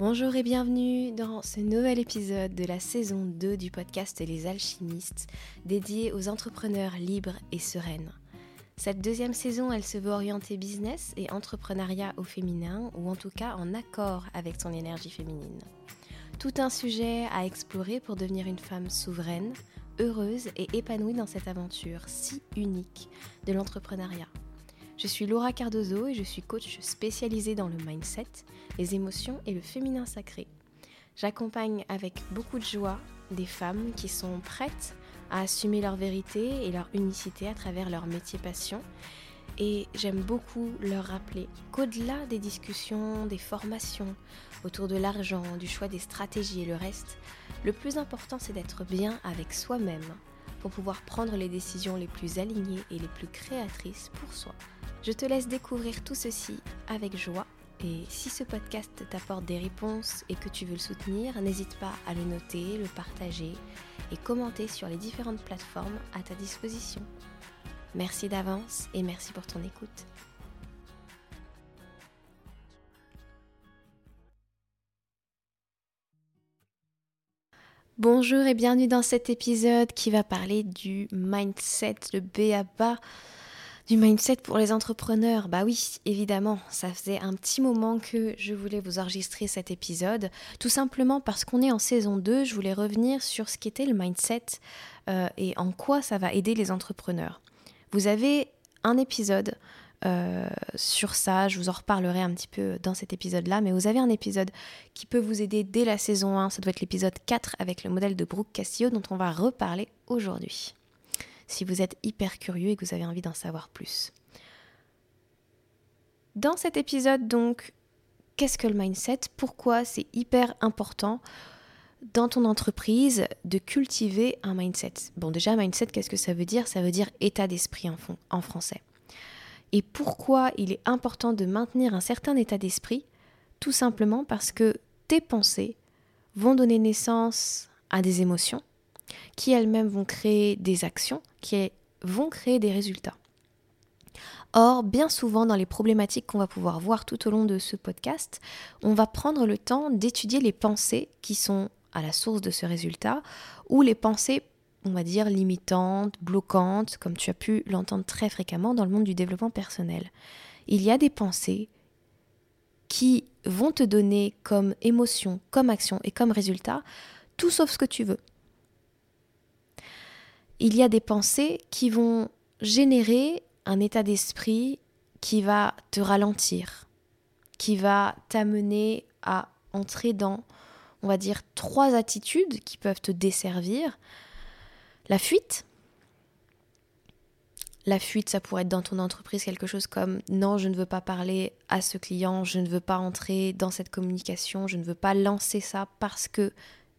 Bonjour et bienvenue dans ce nouvel épisode de la saison 2 du podcast Les Alchimistes, dédié aux entrepreneurs libres et sereines. Cette deuxième saison, elle se veut orienter business et entrepreneuriat au féminin, ou en tout cas en accord avec son énergie féminine. Tout un sujet à explorer pour devenir une femme souveraine, heureuse et épanouie dans cette aventure si unique de l'entrepreneuriat. Je suis Laura Cardozo et je suis coach spécialisée dans le mindset, les émotions et le féminin sacré. J'accompagne avec beaucoup de joie des femmes qui sont prêtes à assumer leur vérité et leur unicité à travers leur métier passion. Et j'aime beaucoup leur rappeler qu'au-delà des discussions, des formations autour de l'argent, du choix des stratégies et le reste, le plus important c'est d'être bien avec soi-même pour pouvoir prendre les décisions les plus alignées et les plus créatrices pour soi. Je te laisse découvrir tout ceci avec joie et si ce podcast t'apporte des réponses et que tu veux le soutenir, n'hésite pas à le noter, le partager et commenter sur les différentes plateformes à ta disposition. Merci d'avance et merci pour ton écoute. Bonjour et bienvenue dans cet épisode qui va parler du mindset, le BABA du mindset pour les entrepreneurs. Bah oui, évidemment, ça faisait un petit moment que je voulais vous enregistrer cet épisode, tout simplement parce qu'on est en saison 2, je voulais revenir sur ce qu'était le mindset euh, et en quoi ça va aider les entrepreneurs. Vous avez un épisode euh, sur ça, je vous en reparlerai un petit peu dans cet épisode-là, mais vous avez un épisode qui peut vous aider dès la saison 1, ça doit être l'épisode 4 avec le modèle de Brooke Castillo dont on va reparler aujourd'hui si vous êtes hyper curieux et que vous avez envie d'en savoir plus. Dans cet épisode, donc, qu'est-ce que le mindset? Pourquoi c'est hyper important dans ton entreprise de cultiver un mindset? Bon, déjà, mindset, qu'est-ce que ça veut dire? Ça veut dire état d'esprit en, en français. Et pourquoi il est important de maintenir un certain état d'esprit? Tout simplement parce que tes pensées vont donner naissance à des émotions qui elles-mêmes vont créer des actions, qui vont créer des résultats. Or, bien souvent dans les problématiques qu'on va pouvoir voir tout au long de ce podcast, on va prendre le temps d'étudier les pensées qui sont à la source de ce résultat, ou les pensées, on va dire, limitantes, bloquantes, comme tu as pu l'entendre très fréquemment dans le monde du développement personnel. Il y a des pensées qui vont te donner comme émotion, comme action et comme résultat tout sauf ce que tu veux il y a des pensées qui vont générer un état d'esprit qui va te ralentir, qui va t'amener à entrer dans, on va dire, trois attitudes qui peuvent te desservir. La fuite. La fuite, ça pourrait être dans ton entreprise quelque chose comme non, je ne veux pas parler à ce client, je ne veux pas entrer dans cette communication, je ne veux pas lancer ça parce que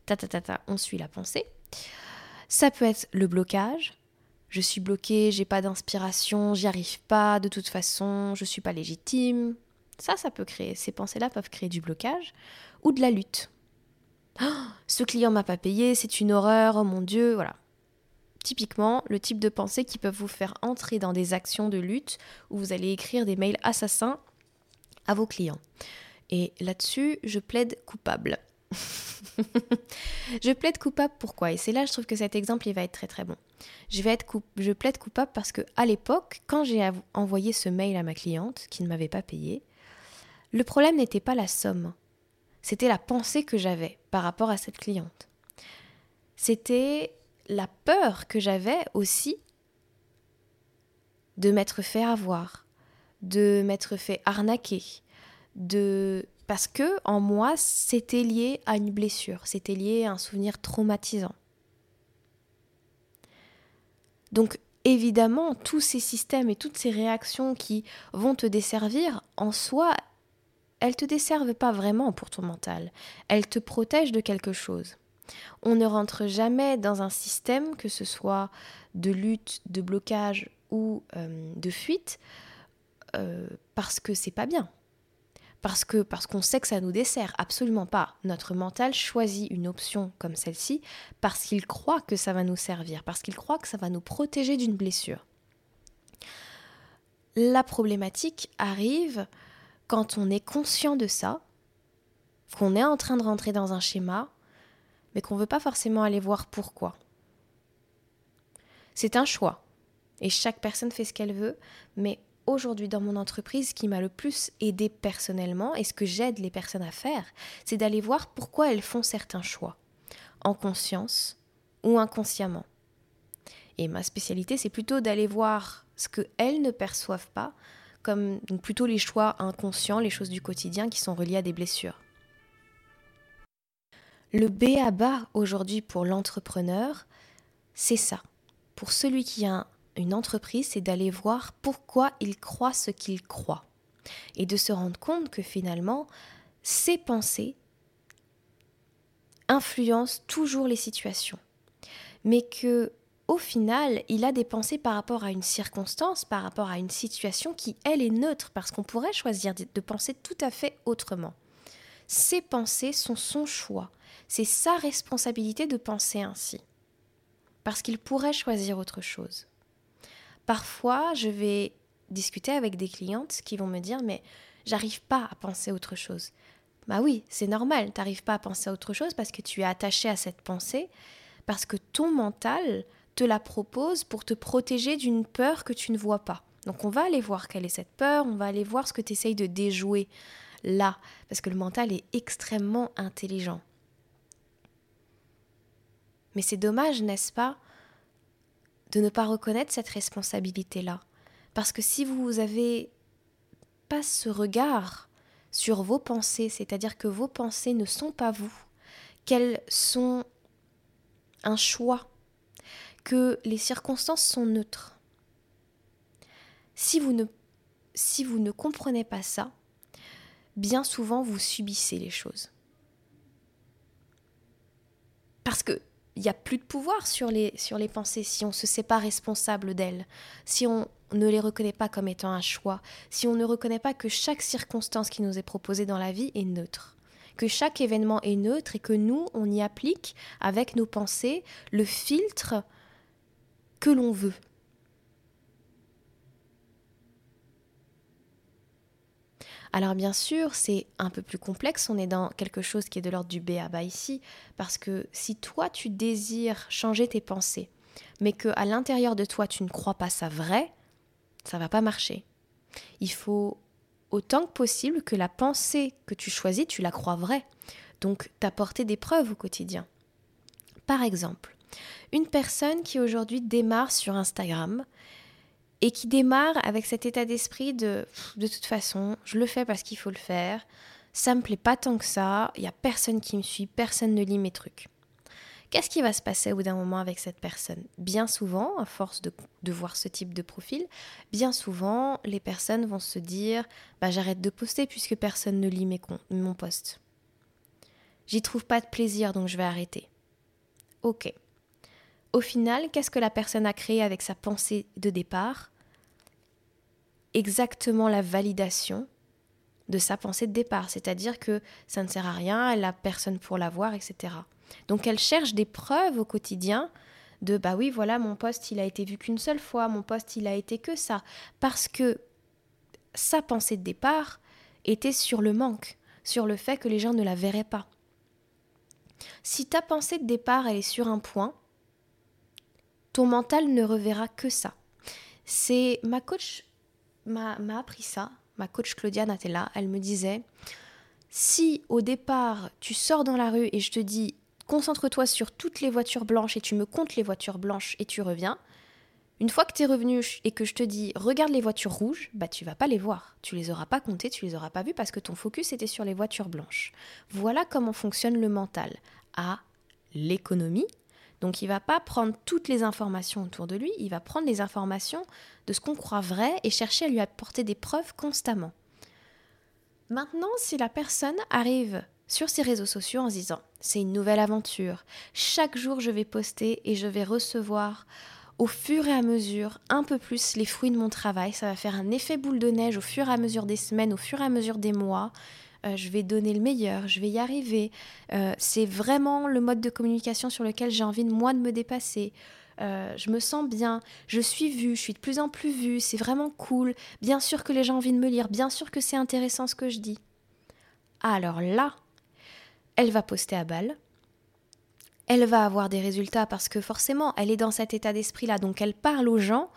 ta ta ta ta, on suit la pensée. Ça peut être le blocage. Je suis bloqué, j'ai pas d'inspiration, j'y arrive pas, de toute façon, je suis pas légitime. Ça, ça peut créer, ces pensées-là peuvent créer du blocage ou de la lutte. Oh, ce client m'a pas payé, c'est une horreur, oh mon Dieu, voilà. Typiquement, le type de pensées qui peuvent vous faire entrer dans des actions de lutte où vous allez écrire des mails assassins à vos clients. Et là-dessus, je plaide coupable. je plaide coupable pourquoi Et c'est là je trouve que cet exemple il va être très très bon. Je, vais être je plaide coupable parce que à l'époque, quand j'ai envoyé ce mail à ma cliente qui ne m'avait pas payé, le problème n'était pas la somme, c'était la pensée que j'avais par rapport à cette cliente. C'était la peur que j'avais aussi de m'être fait avoir, de m'être fait arnaquer, de parce que en moi, c'était lié à une blessure, c'était lié à un souvenir traumatisant. Donc évidemment, tous ces systèmes et toutes ces réactions qui vont te desservir, en soi, elles te desservent pas vraiment pour ton mental. Elles te protègent de quelque chose. On ne rentre jamais dans un système, que ce soit de lutte, de blocage ou euh, de fuite, euh, parce que c'est pas bien parce qu'on sait que ça nous dessert. Absolument pas. Notre mental choisit une option comme celle-ci parce qu'il croit que ça va nous servir, parce qu'il croit que ça va nous protéger d'une blessure. La problématique arrive quand on est conscient de ça, qu'on est en train de rentrer dans un schéma, mais qu'on ne veut pas forcément aller voir pourquoi. C'est un choix, et chaque personne fait ce qu'elle veut, mais aujourd'hui dans mon entreprise, qui m'a le plus aidé personnellement, et ce que j'aide les personnes à faire, c'est d'aller voir pourquoi elles font certains choix, en conscience ou inconsciemment. Et ma spécialité, c'est plutôt d'aller voir ce qu'elles ne perçoivent pas, comme plutôt les choix inconscients, les choses du quotidien qui sont reliées à des blessures. Le B à bas aujourd'hui pour l'entrepreneur, c'est ça. Pour celui qui a une entreprise, c'est d'aller voir pourquoi il croit ce qu'il croit. Et de se rendre compte que finalement, ses pensées influencent toujours les situations. Mais que au final, il a des pensées par rapport à une circonstance, par rapport à une situation qui, elle, est neutre, parce qu'on pourrait choisir de penser tout à fait autrement. Ses pensées sont son choix. C'est sa responsabilité de penser ainsi. Parce qu'il pourrait choisir autre chose. Parfois, je vais discuter avec des clientes qui vont me dire Mais j'arrive pas à penser autre chose. Bah oui, c'est normal, t'arrives pas à penser à autre chose parce que tu es attaché à cette pensée, parce que ton mental te la propose pour te protéger d'une peur que tu ne vois pas. Donc on va aller voir quelle est cette peur, on va aller voir ce que tu essayes de déjouer là, parce que le mental est extrêmement intelligent. Mais c'est dommage, n'est-ce pas, de ne pas reconnaître cette responsabilité-là. Parce que si vous avez pas ce regard sur vos pensées, c'est-à-dire que vos pensées ne sont pas vous, qu'elles sont un choix, que les circonstances sont neutres. Si vous ne, si vous ne comprenez pas ça, bien souvent vous subissez les choses. Parce que il n'y a plus de pouvoir sur les, sur les pensées si on ne se sait pas responsable d'elles, si on ne les reconnaît pas comme étant un choix, si on ne reconnaît pas que chaque circonstance qui nous est proposée dans la vie est neutre, que chaque événement est neutre et que nous, on y applique avec nos pensées le filtre que l'on veut. Alors bien sûr, c'est un peu plus complexe, on est dans quelque chose qui est de l'ordre du B à bas ici, parce que si toi tu désires changer tes pensées, mais que à l'intérieur de toi tu ne crois pas ça vrai, ça va pas marcher. Il faut autant que possible que la pensée que tu choisis, tu la crois vraie. Donc t'apporter des preuves au quotidien. Par exemple, une personne qui aujourd'hui démarre sur Instagram et qui démarre avec cet état d'esprit de de toute façon, je le fais parce qu'il faut le faire, ça me plaît pas tant que ça, il y a personne qui me suit, personne ne lit mes trucs. Qu'est-ce qui va se passer au bout d'un moment avec cette personne? Bien souvent, à force de, voir ce type de profil, bien souvent, les personnes vont se dire bah, j'arrête de poster puisque personne ne lit mes mon post. J'y trouve pas de plaisir donc je vais arrêter. Ok. Au final, qu'est-ce que la personne a créé avec sa pensée de départ? Exactement la validation de sa pensée de départ, c'est-à-dire que ça ne sert à rien, elle n'a personne pour la voir, etc. Donc elle cherche des preuves au quotidien de bah oui, voilà, mon poste il a été vu qu'une seule fois, mon poste il a été que ça, parce que sa pensée de départ était sur le manque, sur le fait que les gens ne la verraient pas. Si ta pensée de départ elle est sur un point, ton mental ne reverra que ça. C'est ma coach m'a appris ça, ma coach Claudia Natella, elle me disait, si au départ tu sors dans la rue et je te dis concentre-toi sur toutes les voitures blanches et tu me comptes les voitures blanches et tu reviens, une fois que tu es revenu et que je te dis regarde les voitures rouges, bah tu vas pas les voir. Tu les auras pas comptées, tu les auras pas vues parce que ton focus était sur les voitures blanches. Voilà comment fonctionne le mental. À l'économie, donc il va pas prendre toutes les informations autour de lui, il va prendre les informations de ce qu'on croit vrai et chercher à lui apporter des preuves constamment. Maintenant, si la personne arrive sur ses réseaux sociaux en se disant c'est une nouvelle aventure, chaque jour je vais poster et je vais recevoir au fur et à mesure un peu plus les fruits de mon travail, ça va faire un effet boule de neige au fur et à mesure des semaines, au fur et à mesure des mois, euh, je vais donner le meilleur, je vais y arriver. Euh, c'est vraiment le mode de communication sur lequel j'ai envie de moi de me dépasser. Euh, je me sens bien, je suis vue, je suis de plus en plus vue, c'est vraiment cool. Bien sûr que les gens ont envie de me lire, bien sûr que c'est intéressant ce que je dis. Alors là, elle va poster à balle, elle va avoir des résultats parce que forcément, elle est dans cet état d'esprit-là, donc elle parle aux gens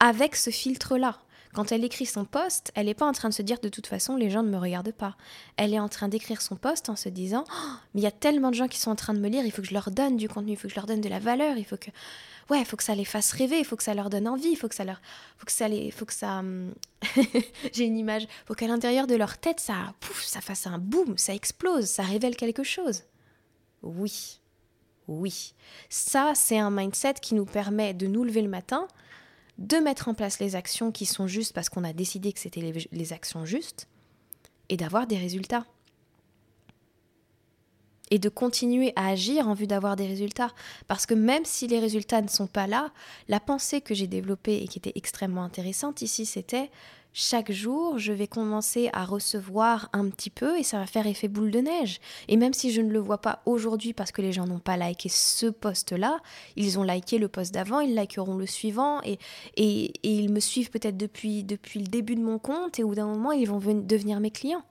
avec ce filtre-là. Quand elle écrit son poste, elle n'est pas en train de se dire de toute façon les gens ne me regardent pas. Elle est en train d'écrire son poste en se disant oh, mais il y a tellement de gens qui sont en train de me lire, il faut que je leur donne du contenu, il faut que je leur donne de la valeur, il faut que ouais, il faut que ça les fasse rêver, il faut que ça leur donne envie, il faut que ça leur faut que ça les faut que hum, j'ai une image, faut qu'à l'intérieur de leur tête ça pouf, ça fasse un boum, ça explose, ça révèle quelque chose. Oui. Oui. Ça, c'est un mindset qui nous permet de nous lever le matin de mettre en place les actions qui sont justes parce qu'on a décidé que c'était les, actions justes, et d'avoir des résultats. Et de continuer à agir en vue d'avoir des résultats. Parce que même si les résultats ne sont pas là, la pensée que j'ai développée et qui était extrêmement intéressante ici, c'était chaque jour, je vais commencer à recevoir un petit peu et ça va faire effet boule de neige. Et même si je ne le vois pas aujourd'hui parce que les gens n'ont pas liké ce post-là, ils ont liké le post d'avant, ils likeront le suivant et, ils me suivent peut-être depuis, depuis le début de mon compte et au bout d'un moment, ils vont devenir mes clients.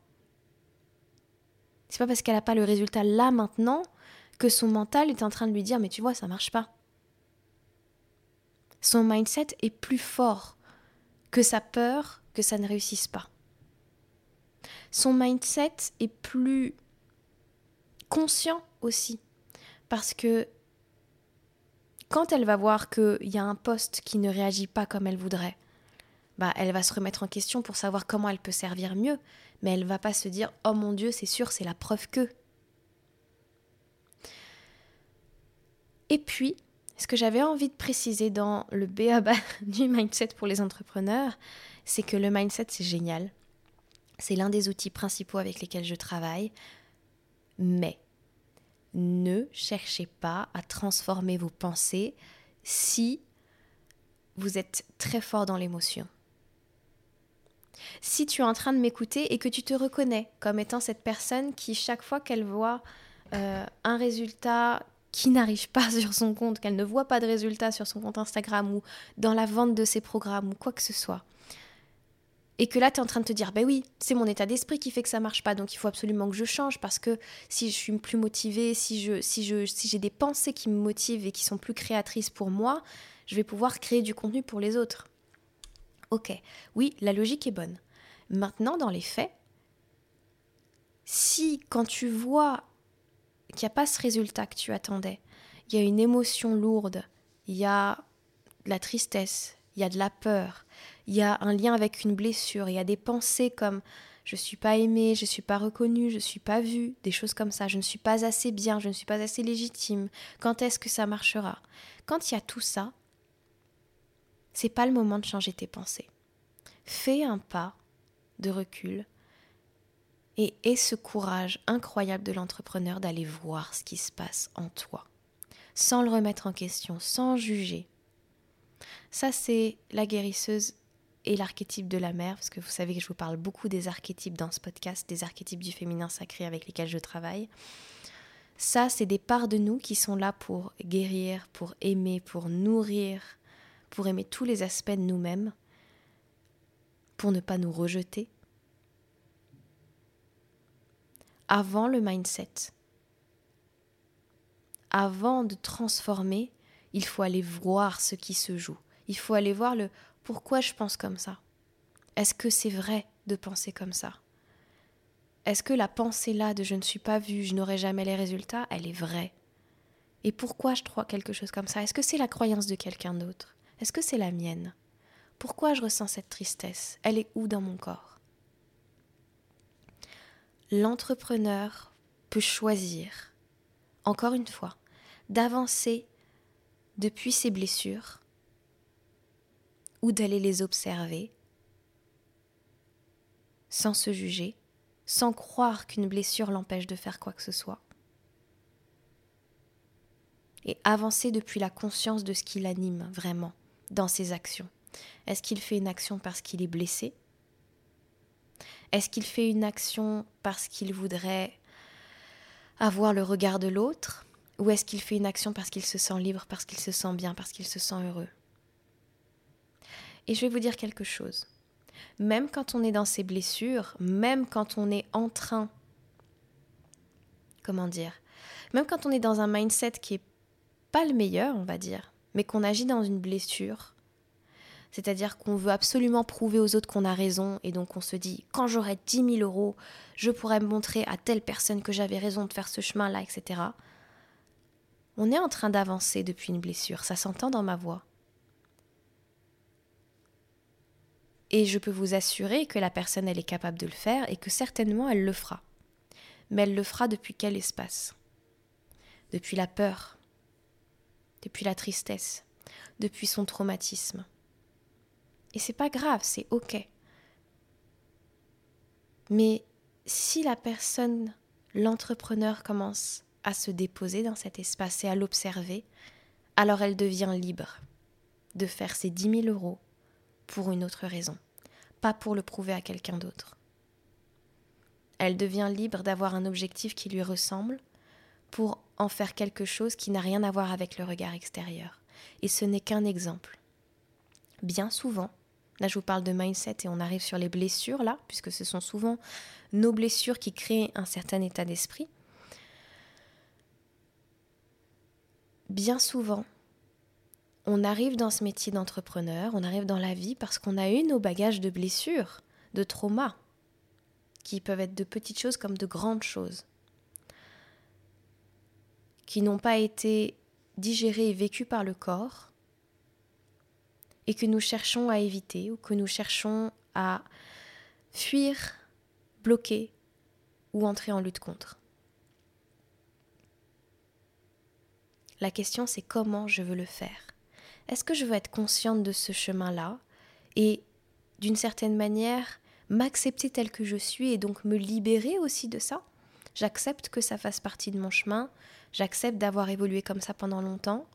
C'est pas parce qu'elle n'a pas le résultat là maintenant que son mental est en train de lui dire mais tu vois, ça marche pas. Son mindset est plus fort que sa peur que ça ne réussisse pas. Son mindset est plus conscient aussi, parce que quand elle va voir qu'il y a un poste qui ne réagit pas comme elle voudrait, bah, elle va se remettre en question pour savoir comment elle peut servir mieux, mais elle va pas se dire oh mon dieu c'est sûr c'est la preuve que. Et puis, ce que j'avais envie de préciser dans le BABA du mindset pour les entrepreneurs, c'est que le mindset, c'est génial. C'est l'un des outils principaux avec lesquels je travaille. Mais ne cherchez pas à transformer vos pensées si vous êtes très fort dans l'émotion. Si tu es en train de m'écouter et que tu te reconnais comme étant cette personne qui, chaque fois qu'elle voit euh, un résultat qui n'arrive pas sur son compte, qu'elle ne voit pas de résultat sur son compte Instagram ou dans la vente de ses programmes ou quoi que ce soit, et que là, tu es en train de te dire, ben oui, c'est mon état d'esprit qui fait que ça marche pas, donc il faut absolument que je change parce que si je suis plus motivée, si je, si je, si j'ai des pensées qui me motivent et qui sont plus créatrices pour moi, je vais pouvoir créer du contenu pour les autres. Ok, oui, la logique est bonne. Maintenant, dans les faits, si quand tu vois qu'il n'y a pas ce résultat que tu attendais, il y a une émotion lourde, il y a de la tristesse, il y a de la peur, il y a un lien avec une blessure, il y a des pensées comme je suis pas aimée, je suis pas reconnue, je suis pas vue, des choses comme ça, je ne suis pas assez bien, je ne suis pas assez légitime. Quand est-ce que ça marchera? Quand il y a tout ça, c'est pas le moment de changer tes pensées. Fais un pas de recul et aie ce courage incroyable de l'entrepreneur d'aller voir ce qui se passe en toi, sans le remettre en question, sans juger. Ça, c'est la guérisseuse et l'archétype de la mère, parce que vous savez que je vous parle beaucoup des archétypes dans ce podcast, des archétypes du féminin sacré avec lesquels je travaille. Ça, c'est des parts de nous qui sont là pour guérir, pour aimer, pour nourrir, pour aimer tous les aspects de nous-mêmes, pour ne pas nous rejeter. Avant le mindset, avant de transformer, il faut aller voir ce qui se joue. Il faut aller voir le pourquoi je pense comme ça. Est-ce que c'est vrai de penser comme ça? Est-ce que la pensée là de je ne suis pas vue, je n'aurai jamais les résultats, elle est vraie? Et pourquoi je crois quelque chose comme ça? Est-ce que c'est la croyance de quelqu'un d'autre? Est-ce que c'est la mienne? Pourquoi je ressens cette tristesse? Elle est où dans mon corps? L'entrepreneur peut choisir, encore une fois, d'avancer depuis ses blessures ou d'aller les observer sans se juger, sans croire qu'une blessure l'empêche de faire quoi que ce soit. Et avancer depuis la conscience de ce qui l'anime vraiment dans ses actions. Est-ce qu'il fait une action parce qu'il est blessé? Est-ce qu'il fait une action parce qu'il voudrait avoir le regard de l'autre? Ou est-ce qu'il fait une action parce qu'il se sent libre, parce qu'il se sent bien, parce qu'il se sent heureux et je vais vous dire quelque chose. Même quand on est dans ses blessures, même quand on est en train comment dire, même quand on est dans un mindset qui est pas le meilleur, on va dire, mais qu'on agit dans une blessure, c'est-à-dire qu'on veut absolument prouver aux autres qu'on a raison, et donc on se dit, quand j'aurai 10 000 euros, je pourrai me montrer à telle personne que j'avais raison de faire ce chemin-là, etc. On est en train d'avancer depuis une blessure, ça s'entend dans ma voix. Et je peux vous assurer que la personne, elle est capable de le faire et que certainement elle le fera. Mais elle le fera depuis quel espace? Depuis la peur, depuis la tristesse, depuis son traumatisme. Et c'est pas grave, c'est ok. Mais si la personne, l'entrepreneur commence à se déposer dans cet espace et à l'observer, alors elle devient libre de faire ses 10 000 euros pour une autre raison, pas pour le prouver à quelqu'un d'autre. Elle devient libre d'avoir un objectif qui lui ressemble pour en faire quelque chose qui n'a rien à voir avec le regard extérieur. Et ce n'est qu'un exemple. Bien souvent, là je vous parle de mindset et on arrive sur les blessures là, puisque ce sont souvent nos blessures qui créent un certain état d'esprit. Bien souvent, on arrive dans ce métier d'entrepreneur, on arrive dans la vie parce qu'on a eu nos bagages de blessures, de traumas, qui peuvent être de petites choses comme de grandes choses, qui n'ont pas été digérées et vécues par le corps, et que nous cherchons à éviter ou que nous cherchons à fuir, bloquer ou entrer en lutte contre. La question c'est comment je veux le faire. Est-ce que je veux être consciente de ce chemin-là et d'une certaine manière m'accepter tel que je suis et donc me libérer aussi de ça? J'accepte que ça fasse partie de mon chemin, j'accepte d'avoir évolué comme ça pendant longtemps,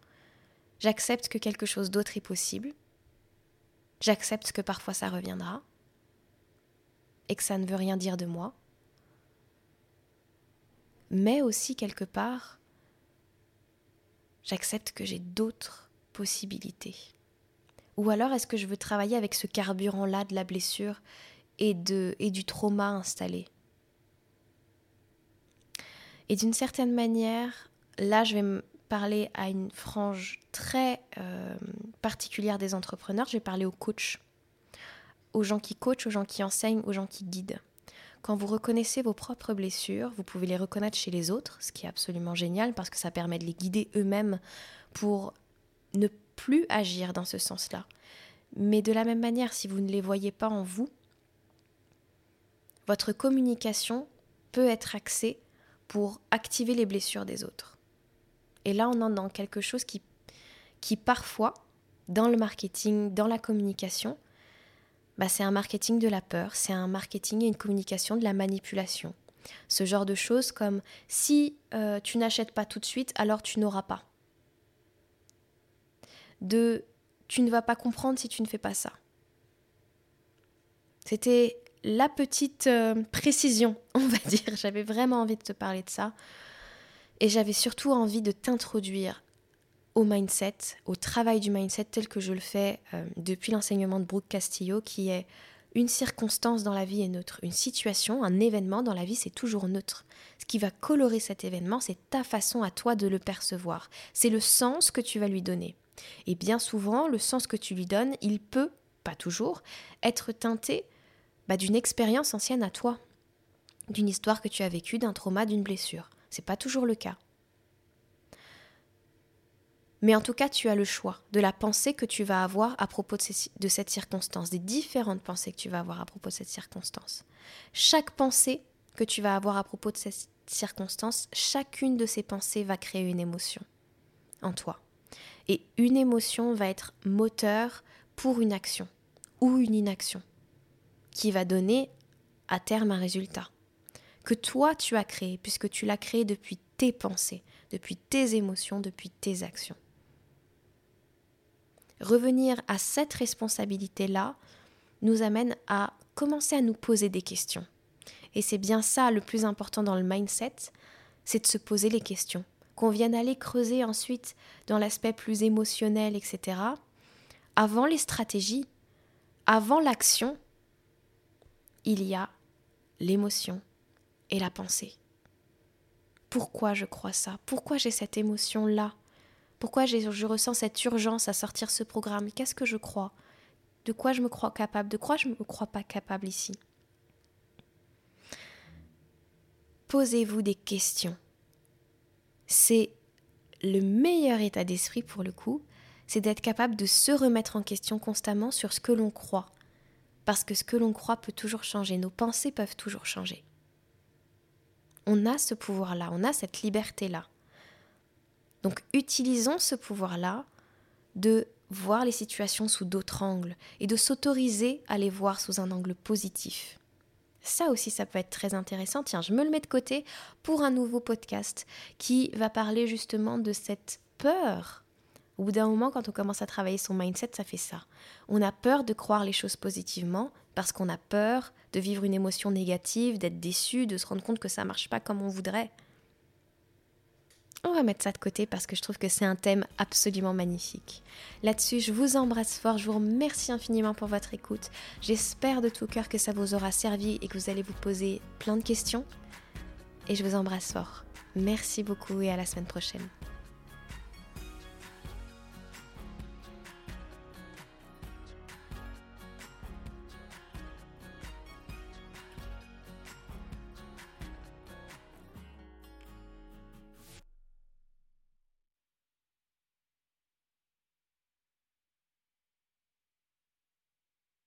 j'accepte que quelque chose d'autre est possible, j'accepte que parfois ça reviendra et que ça ne veut rien dire de moi, mais aussi quelque part, j'accepte que j'ai d'autres possibilités. Ou alors est-ce que je veux travailler avec ce carburant-là de la blessure et, de, et du trauma installé? Et d'une certaine manière, là je vais parler à une frange très euh, particulière des entrepreneurs, je vais parler aux coachs, aux gens qui coachent, aux gens qui enseignent, aux gens qui guident. Quand vous reconnaissez vos propres blessures, vous pouvez les reconnaître chez les autres, ce qui est absolument génial parce que ça permet de les guider eux-mêmes pour ne plus agir dans ce sens-là. Mais de la même manière, si vous ne les voyez pas en vous, votre communication peut être axée pour activer les blessures des autres. Et là, on entre dans quelque chose qui parfois, dans le marketing, dans la communication, bah, c'est un marketing de la peur, c'est un marketing et une communication de la manipulation. Ce genre de choses comme si euh, tu n'achètes pas tout de suite, alors tu n'auras pas de tu ne vas pas comprendre si tu ne fais pas ça. C'était la petite euh, précision, on va dire. J'avais vraiment envie de te parler de ça. Et j'avais surtout envie de t'introduire au mindset, au travail du mindset tel que je le fais euh, depuis l'enseignement de Brooke Castillo, qui est une circonstance dans la vie est neutre. Une situation, un événement dans la vie, c'est toujours neutre. Ce qui va colorer cet événement, c'est ta façon à toi de le percevoir. C'est le sens que tu vas lui donner. Et bien souvent, le sens que tu lui donnes, il peut, pas toujours, être teinté bah, d'une expérience ancienne à toi, d'une histoire que tu as vécue, d'un trauma, d'une blessure. C'est pas toujours le cas. Mais en tout cas, tu as le choix de la pensée que tu vas avoir à propos de, cette circonstance, des différentes pensées que tu vas avoir à propos de cette circonstance. Chaque pensée que tu vas avoir à propos de cette circonstance, chacune de ces pensées va créer une émotion en toi. Et une émotion va être moteur pour une action ou une inaction qui va donner à terme un résultat que toi tu as créé puisque tu l'as créé depuis tes pensées, depuis tes émotions, depuis tes actions. Revenir à cette responsabilité-là nous amène à commencer à nous poser des questions. Et c'est bien ça le plus important dans le mindset, c'est de se poser les questions qu'on vienne aller creuser ensuite dans l'aspect plus émotionnel, etc. Avant les stratégies, avant l'action, il y a l'émotion et la pensée. pourquoi je crois ça, pourquoi j'ai cette émotion-là, pourquoi je ressens cette urgence à sortir ce programme, qu'est-ce que je crois, de quoi je me crois capable, de quoi je ne me crois pas capable ici? Posez-vous des questions. C'est le meilleur état d'esprit pour le coup, c'est d'être capable de se remettre en question constamment sur ce que l'on croit. Parce que ce que l'on croit peut toujours changer, nos pensées peuvent toujours changer. On a ce pouvoir-là, on a cette liberté-là. Donc utilisons ce pouvoir-là de voir les situations sous d'autres angles et de s'autoriser à les voir sous un angle positif. Ça aussi, ça peut être très intéressant. Tiens, je me le mets de côté pour un nouveau podcast qui va parler justement de cette peur. Au bout d'un moment, quand on commence à travailler son mindset, ça fait ça. On a peur de croire les choses positivement parce qu'on a peur de vivre une émotion négative, d'être déçu, de se rendre compte que ça marche pas comme on voudrait. On va mettre ça de côté parce que je trouve que c'est un thème absolument magnifique. Là-dessus, je vous embrasse fort, je vous remercie infiniment pour votre écoute. J'espère de tout cœur que ça vous aura servi et que vous allez vous poser plein de questions. Et je vous embrasse fort. Merci beaucoup et à la semaine prochaine.